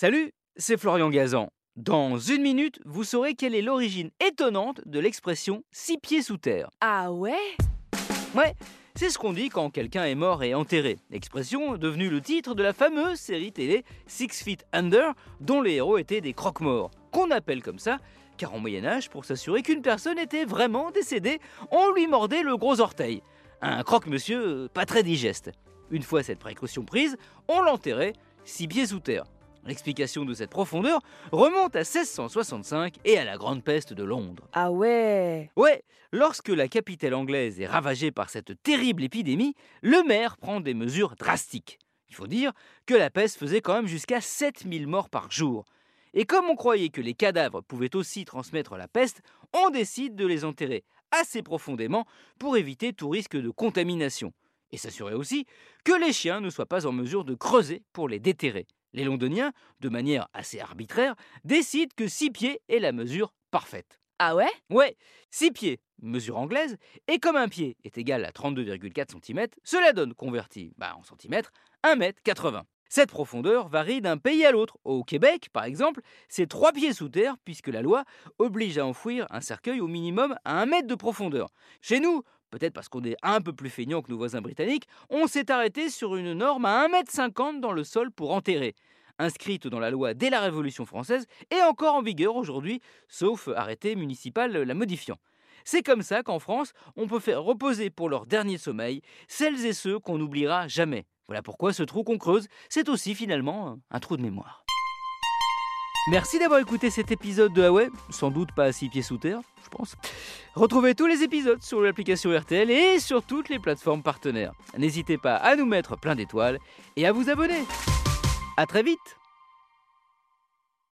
Salut, c'est Florian Gazan. Dans une minute, vous saurez quelle est l'origine étonnante de l'expression six pieds sous terre. Ah ouais? Ouais, c'est ce qu'on dit quand quelqu'un est mort et enterré. Expression devenue le titre de la fameuse série télé Six Feet Under, dont les héros étaient des croque-morts. Qu'on appelle comme ça, car en Moyen-Âge, pour s'assurer qu'une personne était vraiment décédée, on lui mordait le gros orteil. Un croque-monsieur pas très digeste. Une fois cette précaution prise, on l'enterrait six pieds sous terre. L'explication de cette profondeur remonte à 1665 et à la Grande Peste de Londres. Ah ouais Ouais, lorsque la capitale anglaise est ravagée par cette terrible épidémie, le maire prend des mesures drastiques. Il faut dire que la peste faisait quand même jusqu'à 7000 morts par jour. Et comme on croyait que les cadavres pouvaient aussi transmettre la peste, on décide de les enterrer assez profondément pour éviter tout risque de contamination. Et s'assurer aussi que les chiens ne soient pas en mesure de creuser pour les déterrer. Les Londoniens, de manière assez arbitraire, décident que 6 pieds est la mesure parfaite. Ah ouais? Ouais, 6 pieds, mesure anglaise, et comme un pied est égal à 32,4 cm, cela donne, converti bah, en centimètres, 1m80. Cette profondeur varie d'un pays à l'autre. Au Québec, par exemple, c'est 3 pieds sous terre, puisque la loi oblige à enfouir un cercueil au minimum à 1 mètre de profondeur. Chez nous, peut-être parce qu'on est un peu plus feignant que nos voisins britanniques, on s'est arrêté sur une norme à 1,50 m dans le sol pour enterrer. Inscrite dans la loi dès la Révolution française et encore en vigueur aujourd'hui, sauf arrêté municipal la modifiant. C'est comme ça qu'en France, on peut faire reposer pour leur dernier sommeil celles et ceux qu'on n'oubliera jamais. Voilà pourquoi ce trou qu'on creuse, c'est aussi finalement un trou de mémoire. Merci d'avoir écouté cet épisode de Huawei, sans doute pas à six pieds sous terre, je pense. Retrouvez tous les épisodes sur l'application RTL et sur toutes les plateformes partenaires. N'hésitez pas à nous mettre plein d'étoiles et à vous abonner. A très vite